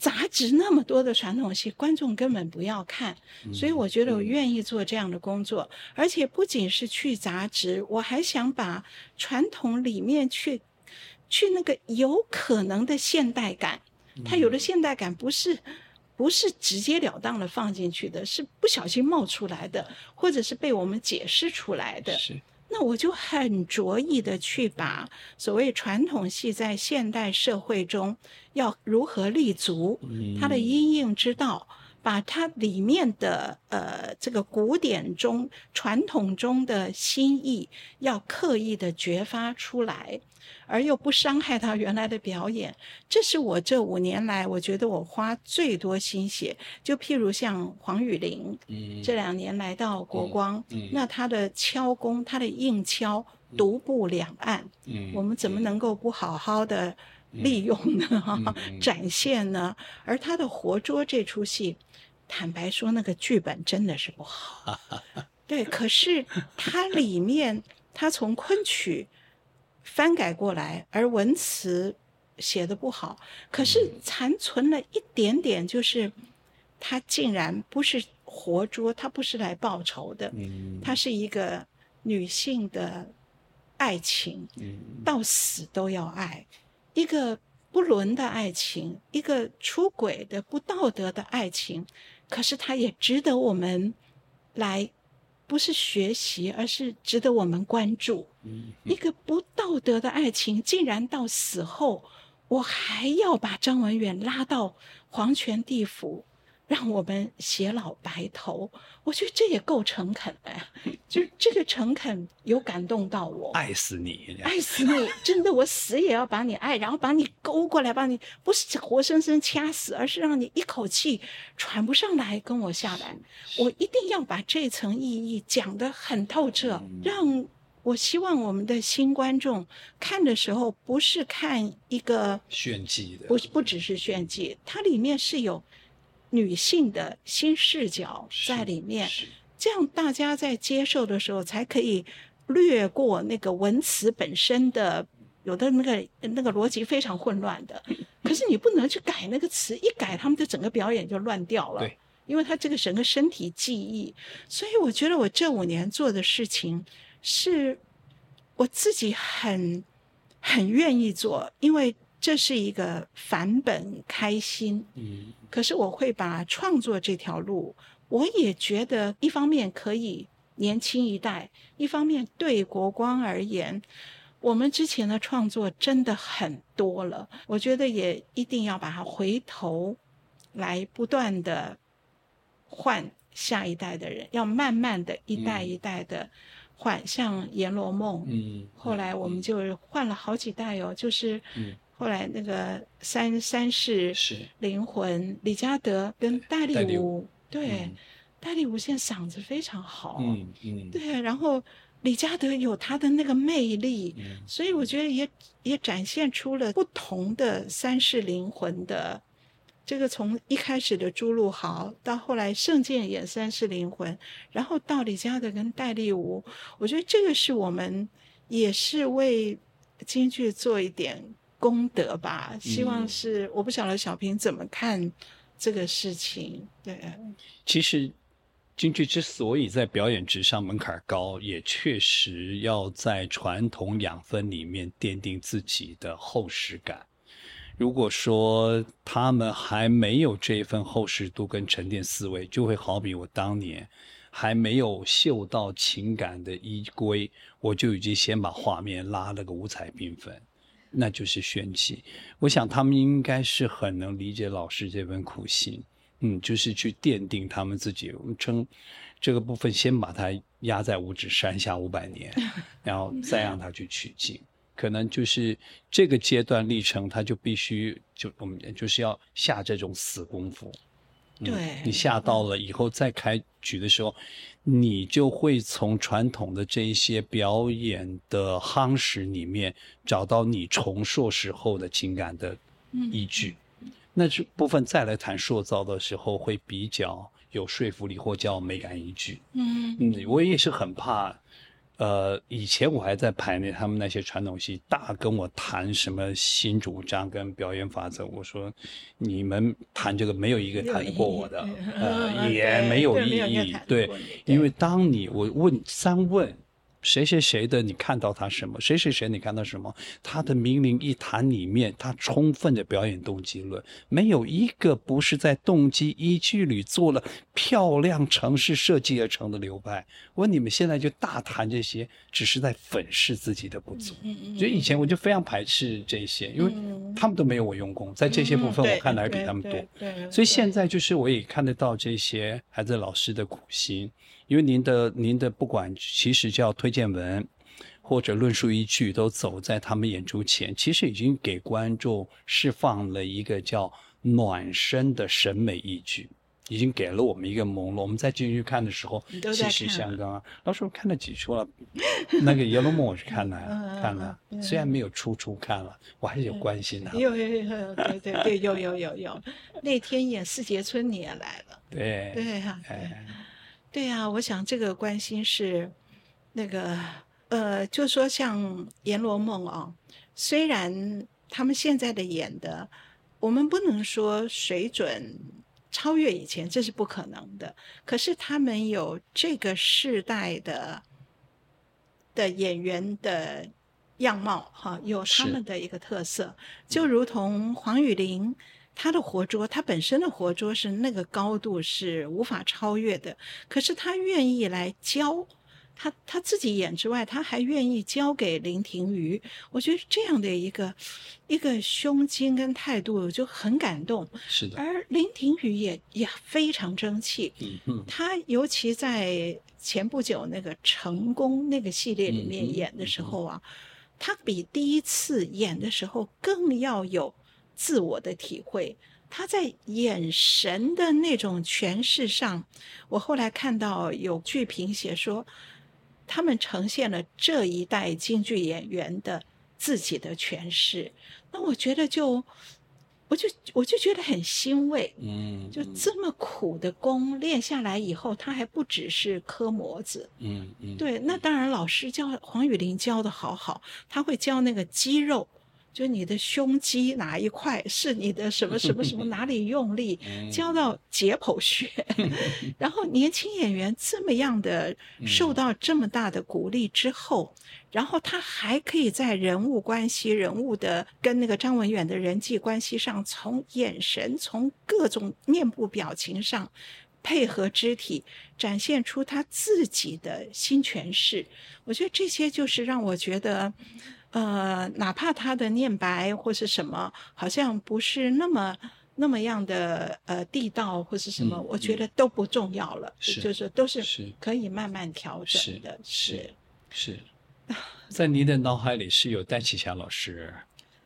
杂质那么多的传统戏，观众根本不要看。所以我觉得我愿意做这样的工作，而且不仅是去杂质，我还想把传统里面去去那个有可能的现代感，它有的现代感不是。不是直截了当的放进去的，是不小心冒出来的，或者是被我们解释出来的。是那我就很着意的去把所谓传统戏在现代社会中要如何立足，它的因应之道，把它里面的呃这个古典中传统中的心意要刻意的掘发出来，而又不伤害他原来的表演。这是我这五年来我觉得我花最多心血。就譬如像黄雨玲，嗯这两年来到国光，嗯那他的敲工，他的硬敲独步两岸，嗯我们怎么能够不好好的利用呢？展现呢？而他的活捉这出戏，坦白说，那个剧本真的是不好。对，可是它里面，它从昆曲翻改过来，而文词写的不好，可是残存了一点点，就是他竟然不是活捉，他不是来报仇的，他是一个女性的爱情，嗯到死都要爱，一个不伦的爱情，一个出轨的不道德的爱情，可是它也值得我们来，不是学习，而是值得我们关注。嗯一个不道德的爱情，竟然到死后，我还要把张文远拉到黄泉地府，让我们偕老白头。我觉得这也够诚恳的，就这个诚恳有感动到我。爱死你，爱死你！真的，我死也要把你爱，然后把你勾过来，把你不是活生生掐死，而是让你一口气喘不上来，跟我下来。我一定要把这层意义讲得很透彻，让我希望我们的新观众看的时候，不是看一个炫技的，不不只是炫技，它里面是有女性的新视角在里面。这样大家在接受的时候，才可以略过那个文词本身的有的那个那个逻辑非常混乱的。可是你不能去改那个词，一改他们的整个表演就乱掉了。对，因为他这个整个身体记忆，所以我觉得我这五年做的事情是我自己很很愿意做，因为这是一个返本开心。嗯可是我会把创作这条路，我也觉得一方面可以年轻一代，一方面对国光而言，我们之前的创作真的很多了，我觉得也一定要把它回头来不断的换下一代的人，要慢慢的一代一代的换，像《阎罗梦》，嗯，后来我们就换了好几代哦，就是嗯后来那个三三世是灵魂李嘉德跟戴戴立立武，对嗯，戴立武现在嗓子非常好，嗯嗯对，然后李嘉德有他的那个魅力，嗯所以我觉得也也展现出了不同的三世灵魂的。这个从一开始的朱露豪，到后来圣剑演三世灵魂，然后到李嘉德跟戴立武，我觉得这个是我们也是为京剧做一点功德吧。希望嗯是、我不晓得小平怎么看这个事情。对，其实京剧之所以在表演之上门槛高，也确实要在传统养分里面奠定自己的厚实感。如果说他们还没有这一份厚实度跟沉淀思维，就会好比我当年还没有嗅到情感的依归，我就已经先把画面拉了个五彩缤纷。那就是宣气。我想他们应该是很能理解老师这份苦心，嗯，就是去奠定他们自己，我们称这个部分先把它压在五指山下五百年，然后再让他去取经。可能就是这个阶段历程，他就必须就我们就是要下这种死功夫。嗯对你下到了以后再开局的时候，你就会从传统的这一些表演的夯实里面找到你重塑时候的情感的依据。那这部分再来谈塑造的时候，会比较有说服力或叫美感依据。嗯嗯，我也是很怕。呃，以前我还在排那他们那些传统戏，大跟我谈什么新主张跟表演法则，我说你们谈这个没有一个谈得过我的，呃，也没有意义。对，因为当你我问三问。谁谁谁的，你看到他什么？谁谁谁，你看到什么？他的命令一谈里面，他充分的表演动机论，没有一个不是在动机依据里做了漂亮城市设计而成的流派。我你们现在就大谈这些，只是在粉饰自己的不足。所以以前我就非常排斥这些，因为他们都没有我用功，在这些部分我看来比他们多。所以现在就是我也看得到这些孩子老师的苦心。因为您的您的不管其实叫推荐文或者论述依据，都走在他们演出前，其实已经给观众释放了一个叫暖身的审美依据，已经给了我们一个朦胧。我们再进去看的时候，其实像刚刚老师我看了几出了，那个《耶罗梦》我是看了看了，虽然没有出出看了，我还是有关心的。有有有，对对对，有有有有。那天演四节村你也来了，对对呀，对。对呀、我想这个关心是那个呃，就说像《阎罗梦》啊，虽然他们现在的演的，我们不能说水准超越以前，这是不可能的。可是他们有这个世代的的演员的样貌，哈，有他们的一个特色，就如同黄雨玲。他的活捉，他本身的活捉是那个高度是无法超越的。可是他愿意来教他，他自己演之外，他还愿意教给林庭瑜。我觉得这样的一个一个胸襟跟态度就很感动。是的，而林庭瑜也也非常争气。嗯嗯，他尤其在前不久那个成功那个系列里面演的时候啊，他比第一次演的时候更要有。自我的体会，他在眼神的那种诠释上，我后来看到有剧评写说，他们呈现了这一代京剧演员的自己的诠释。那我觉得就，我就我就觉得很欣慰。嗯，就这么苦的功练下来以后，他还不只是磕模子。嗯嗯，对，那当然老师教黄雨玲教的好好，他会教那个肌肉。就你的胸肌哪一块是你的什么什么什么 哪里用力，教到解剖学，然后年轻演员这么样的受到这么大的鼓励之后，然后他还可以在人物关系、人物的跟那个张文远的人际关系上，从眼神、从各种面部表情上配合肢体，展现出他自己的新诠释。我觉得这些就是让我觉得。呃，哪怕他的念白或是什么，好像不是那么那么样的呃地道或是什么，嗯我觉得都不重要了，是就是都是是可以慢慢调整的，是是，在您的脑海里是有戴启霞老师，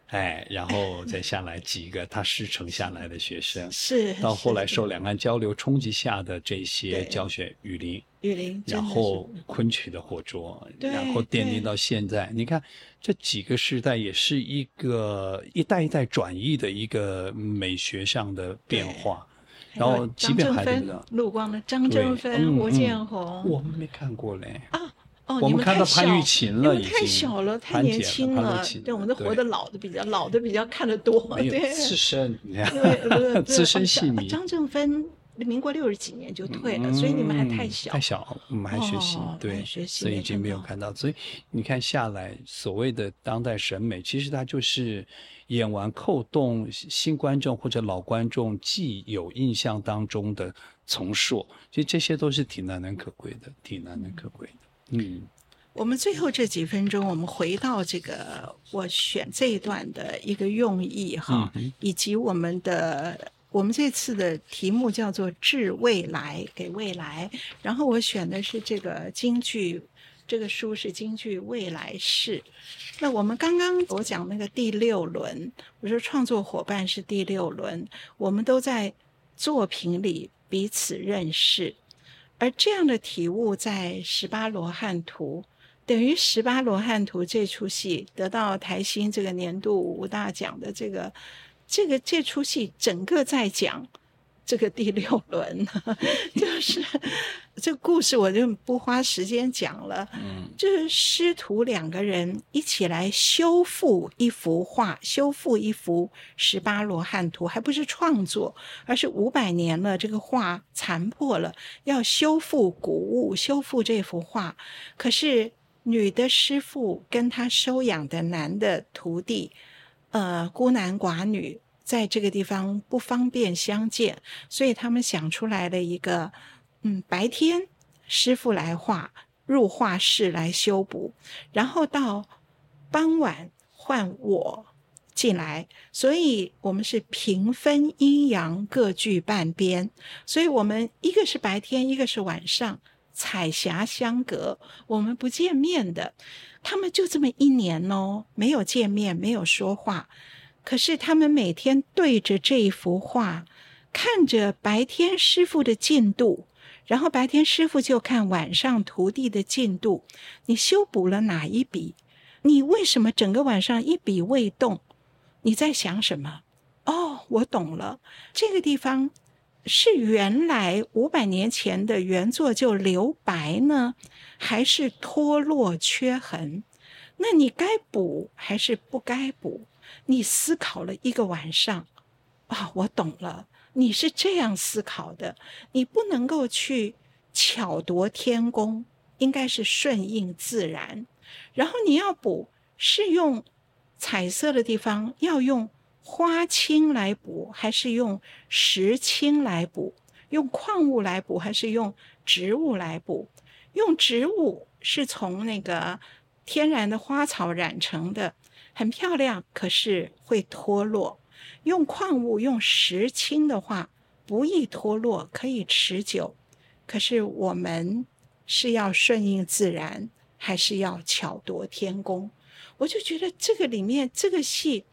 哎，然后再下来几个他师承下来的学生，是到后来受两岸交流冲击下的这些教学雨林，雨林，然后昆曲的活捉，对然后奠定到现在。你看这几个时代，也是一个一代一代转移的一个美学上的变化。然后，即便张正芬还这个，陆光的张对正芬、嗯吴建嗯宏，我们没看过嘞。啊，哦，我们看到潘玉琴了已经太小了，太年轻了。对，我们都活对得老的比较老的比较看得多，对，资深，你看对资深戏迷，张正芬民国六十几年就退了，所以你们还太小。嗯太小，我们还学习，哦对，学习所以已经没有看看到。所以你看下来，所谓的当代审美，其实它就是演完扣动新观众或者老观众既有印象当中的重塑，其实这些都是挺难能可贵的，挺难能可贵的。嗯，我们最后这几分钟，我们回到这个我选这一段的一个用意哈，以及我们的我们这次的题目叫做“致未来”，给未来。然后我选的是这个京剧，这个书是京剧未来式。那我们刚刚我讲那个第六轮，我说创作伙伴是第六轮，我们都在作品里彼此认识，而这样的体悟在《十八罗汉图》。等于《十八罗汉图》这出戏得到台新这个年度五大奖的这个这个这出戏，整个在讲这个第六轮，就是这故事我就不花时间讲了。嗯，就是师徒两个人一起来修复一幅画，修复一幅《十八罗汉图》，还不是创作，而是五百年了，这个画残破了，要修复古物，修复这幅画，可是。女的师傅跟他收养的男的徒弟，呃，孤男寡女，在这个地方不方便相见，所以他们想出来了一个，嗯，白天师傅来画，入画室来修补，然后到傍晚换我进来，所以我们是平分阴阳，各据半边，所以我们一个是白天，一个是晚上。彩霞相隔，我们不见面的，他们就这么一年哦，没有见面，没有说话。可是他们每天对着这一幅画，看着白天师傅的进度，然后白天师傅就看晚上徒弟的进度。你修补了哪一笔？你为什么整个晚上一笔未动？你在想什么？哦，我懂了，这个地方。是原来五百年前的原作就留白呢，还是脱落缺痕？那你该补还是不该补？你思考了一个晚上，啊，我懂了，你是这样思考的。你不能够去巧夺天工，应该是顺应自然。然后你要补，是用彩色的地方要用。花青来补，还是用石青来补？用矿物来补，还是用植物来补？用植物是从那个天然的花草染成的，很漂亮，可是会脱落。用矿物，用石青的话，不易脱落，可以持久。可是我们是要顺应自然，还是要巧夺天工？我就觉得这个里面这个戏。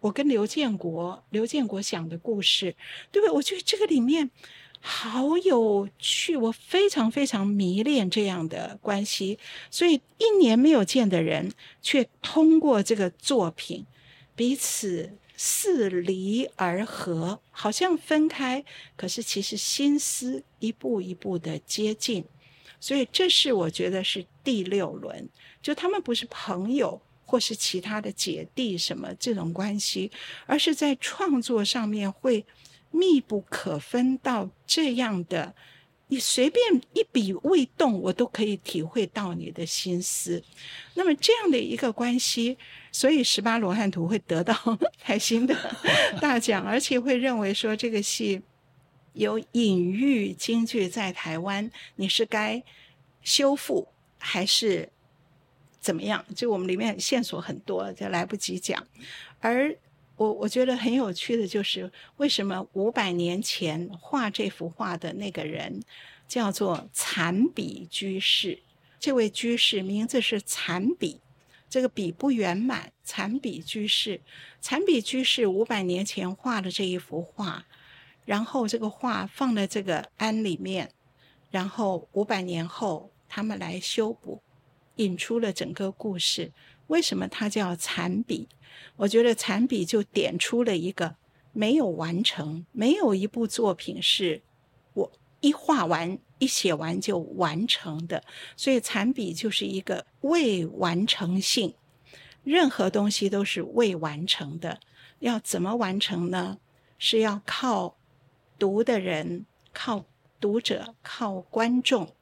我跟刘建国，刘建国讲的故事，对不对？我觉得这个里面好有趣，我非常非常迷恋这样的关系。所以一年没有见的人，却通过这个作品彼此似离而合，好像分开，可是其实心思一步一步的接近。所以这是我觉得是第六轮，就他们不是朋友。或是其他的姐弟什么这种关系，而是在创作上面会密不可分到这样的，你随便一笔未动，我都可以体会到你的心思。那么这样的一个关系，所以《十八罗汉图》会得到开心的大奖，而且会认为说这个戏有隐喻京剧在台湾，你是该修复还是？怎么样？就我们里面线索很多，就来不及讲。而我我觉得很有趣的就是，为什么五百年前画这幅画的那个人叫做残笔居士？这位居士名字是残笔，这个笔不圆满。残笔居士，残笔居士五百年前画的这一幅画，然后这个画放在这个庵里面，然后五百年后他们来修补。引出了整个故事。为什么它叫残笔？我觉得残笔就点出了一个没有完成，没有一部作品是我一画完、一写完就完成的。所以残笔就是一个未完成性，任何东西都是未完成的。要怎么完成呢？是要靠读的人、靠读者、靠观众，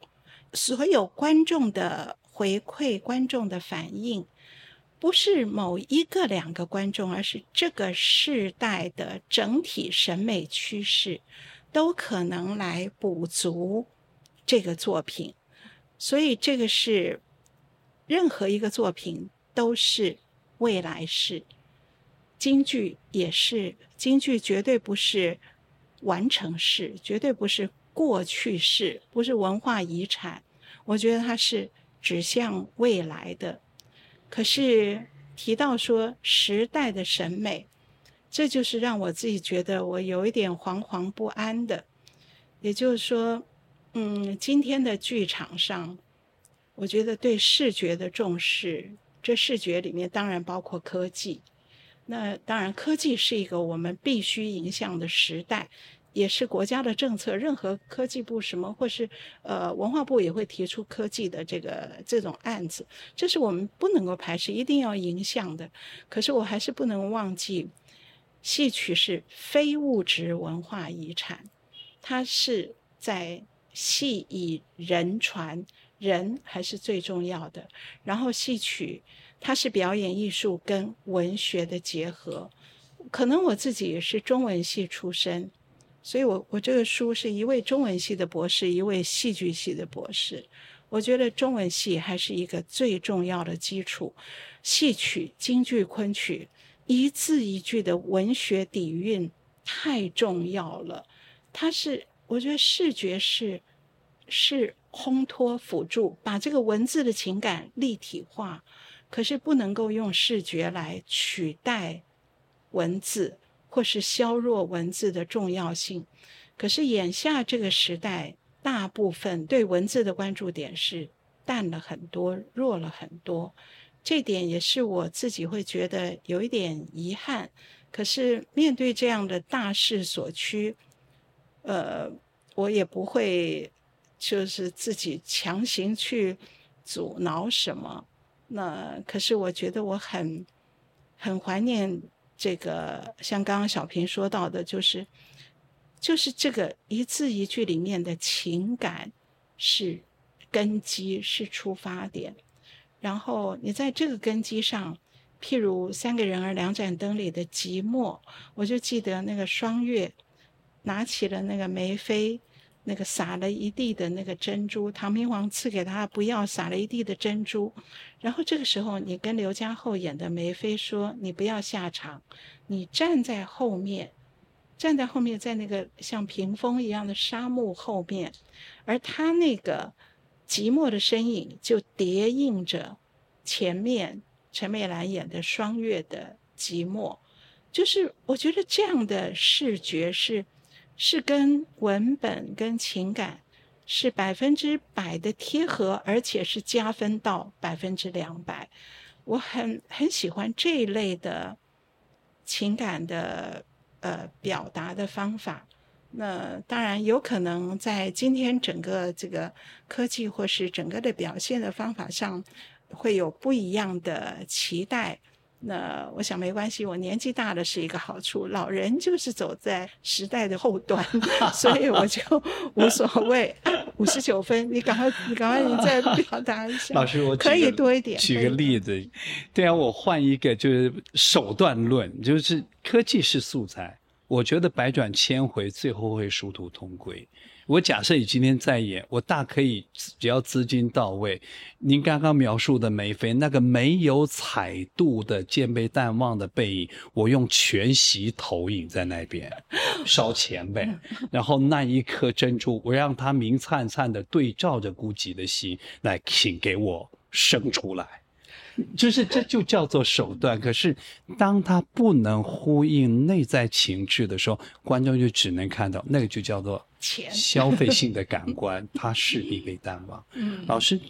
所有观众的。回馈观众的反应，不是某一个两个观众，而是这个世代的整体审美趋势，都可能来补足这个作品。所以，这个是任何一个作品都是未来式，京剧也是，京剧绝对不是完成式，绝对不是过去式，不是文化遗产。我觉得它是指向未来的。可是提到说时代的审美，这就是让我自己觉得我有一点惶惶不安的。也就是说，嗯，今天的剧场上，我觉得对视觉的重视，这视觉里面当然包括科技。那当然，科技是一个我们必须影响的时代，也是国家的政策。任何科技部什么，或是呃文化部也会提出科技的这个这种案子，这是我们不能够排斥，一定要迎向的。可是我还是不能忘记，戏曲是非物质文化遗产。它是在戏以人传，人还是最重要的。然后戏曲，它是表演艺术跟文学的结合。可能我自己也是中文系出身，所以我我这个书是一位中文系的博士，一位戏剧系的博士。我觉得中文系还是一个最重要的基础。戏曲、京剧、昆曲，一字一句的文学底蕴太重要了。它是，我觉得视觉是是烘托辅助，把这个文字的情感立体化，可是不能够用视觉来取代文字，或是削弱文字的重要性。可是眼下这个时代，大部分对文字的关注点是淡了很多，弱了很多，这点也是我自己会觉得有一点遗憾。可是面对这样的大势所趋。呃，我也不会，就是自己强行去阻挠什么。那可是我觉得我很很怀念这个，像刚刚小平说到的，就是就是这个一字一句里面的情感是根基，是出发点。然后你在这个根基上，譬如《三个人儿两盏灯》里的寂寞，我就记得那个双月。拿起了那个梅妃，那个撒了一地的那个珍珠，唐明皇赐给他不要撒了一地的珍珠。然后这个时候，你跟刘家后演的梅妃说：“你不要下场，你站在后面，站在后面，在那个像屏风一样的沙幕后面，而他那个寂寞的身影就叠映着前面陈美兰演的双月的寂寞。就是我觉得这样的视觉是。”是跟文本跟情感是百分之百的贴合，而且是加分到百分之两百。我很很喜欢这一类的情感的呃表达的方法。那当然有可能在今天整个这个科技或是整个的表现的方法上会有不一样的期待。那我想没关系，我年纪大了是一个好处。老人就是走在时代的后端，所以我就无所谓。五十九分，你赶快，你赶快，你再表达一下。老师，我可以多一点。举个例子，对啊，我换一个，就是手段论，就是科技是素材，我觉得百转千回，最后会殊途同归。我假设你今天在演，我大可以只要资金到位。您刚刚描述的梅妃那个没有彩度的渐被淡忘的背影，我用全息投影在那边烧钱呗。然后那一颗珍珠，我让它明灿灿的对照着孤寂的心来，请给我生出来。就是这就叫做手段，可是当他不能呼应内在情志的时候，观众就只能看到那个就叫做钱消费性的感官，它势必被淡忘。嗯，老师，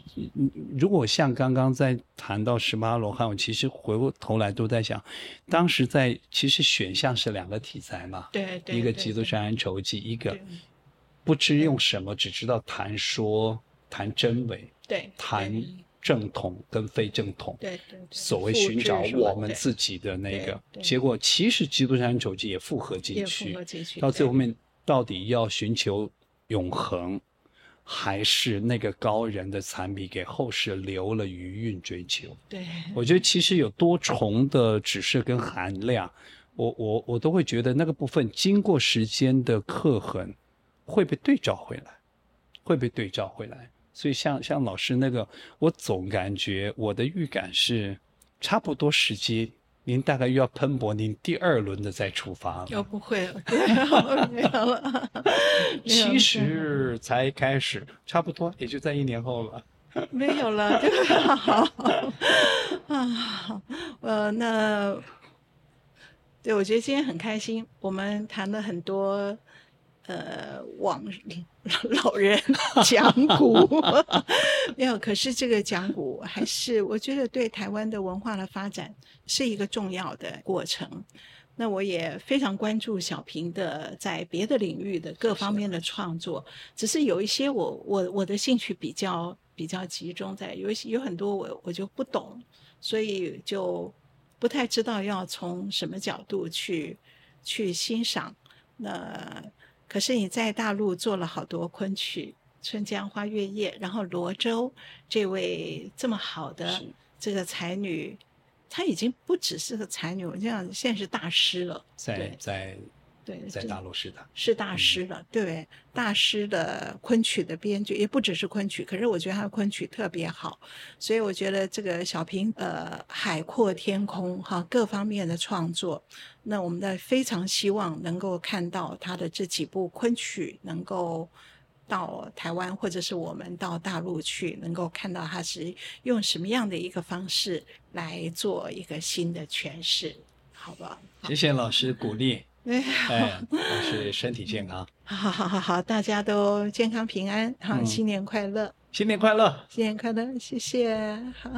如果像刚刚在谈到十八罗汉，我其实回过头来都在想，当时在其实选项是两个题材嘛，对，一个《基督山恩仇记》，一个不知用什么，只知道谈说谈真伪，对，谈。正统跟非正统，对对，所谓寻找我们自己的那个结果，其实《基督山手记》也复合进去，到最后面到底要寻求永恒，还是那个高人的残笔给后世留了余韵追求？对，我觉得其实有多重的指示跟含量，我我我都会觉得那个部分经过时间的刻痕会被对照回来，会被对照回来。所以像像老师那个，我总感觉我的预感是，差不多时机，您大概又要喷薄您第二轮的再出发了。又不会了，对，没有了。其实才开始，差不多也就在一年后了。没有了，对吧？好啊，呃，那对我觉得今天很开心，我们谈了很多呃往老人讲古，没有。可是这个讲古还是我觉得对台湾的文化的发展是一个重要的过程。那我也非常关注小平的在别的领域的各方面的创作，只是有一些我我我的兴趣比较比较集中在有些有很多我我就不懂，所以就不太知道要从什么角度去去欣赏。那可是你在大陆做了好多昆曲，《春江花月夜》，然后罗州这位这么好的这个才女。她已经不只是个才女，我这样现在是大师了。在在对，在大陆是的，是大师了。对，大师的昆曲的编剧也不只是昆曲，可是我觉得他的昆曲特别好，所以我觉得这个小平呃海阔天空哈，各方面的创作，那我们的非常希望能够看到他的这几部昆曲能够。到台湾或者是我们到大陆去，能够看到他是用什么样的一个方式来做一个新的诠释，好吧？谢谢老师鼓励，哎，老师身体健康，好好好好，大家都健康平安，好，新年快乐，新年快乐，新年快乐，谢谢，好。